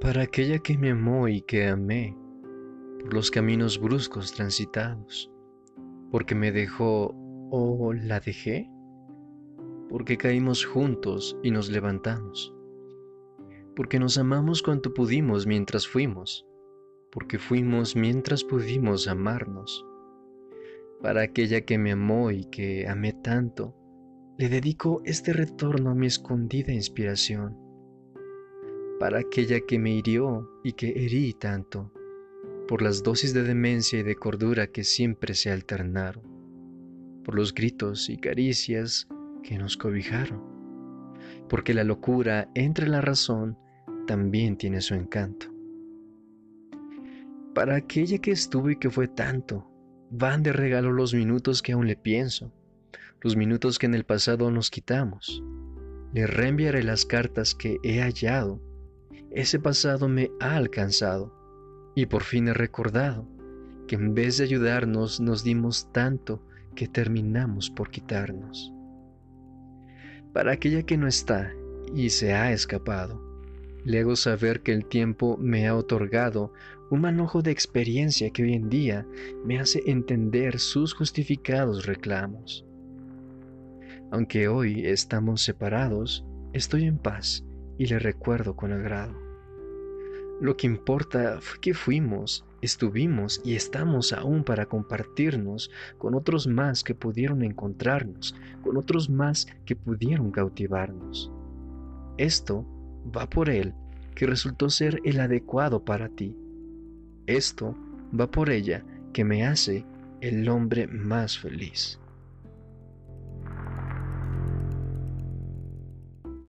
para aquella que me amó y que amé, por los caminos bruscos transitados, porque me dejó o la dejé, porque caímos juntos y nos levantamos, porque nos amamos cuanto pudimos mientras fuimos, porque fuimos mientras pudimos amarnos. Para aquella que me amó y que amé tanto, le dedico este retorno a mi escondida inspiración para aquella que me hirió y que herí tanto, por las dosis de demencia y de cordura que siempre se alternaron, por los gritos y caricias que nos cobijaron, porque la locura entre la razón también tiene su encanto. Para aquella que estuvo y que fue tanto, van de regalo los minutos que aún le pienso, los minutos que en el pasado nos quitamos. Le reenviaré las cartas que he hallado ese pasado me ha alcanzado y por fin he recordado que en vez de ayudarnos nos dimos tanto que terminamos por quitarnos. Para aquella que no está y se ha escapado, le hago saber que el tiempo me ha otorgado un manojo de experiencia que hoy en día me hace entender sus justificados reclamos. Aunque hoy estamos separados, estoy en paz y le recuerdo con agrado. Lo que importa fue que fuimos, estuvimos y estamos aún para compartirnos con otros más que pudieron encontrarnos, con otros más que pudieron cautivarnos. Esto va por él, que resultó ser el adecuado para ti. Esto va por ella, que me hace el hombre más feliz.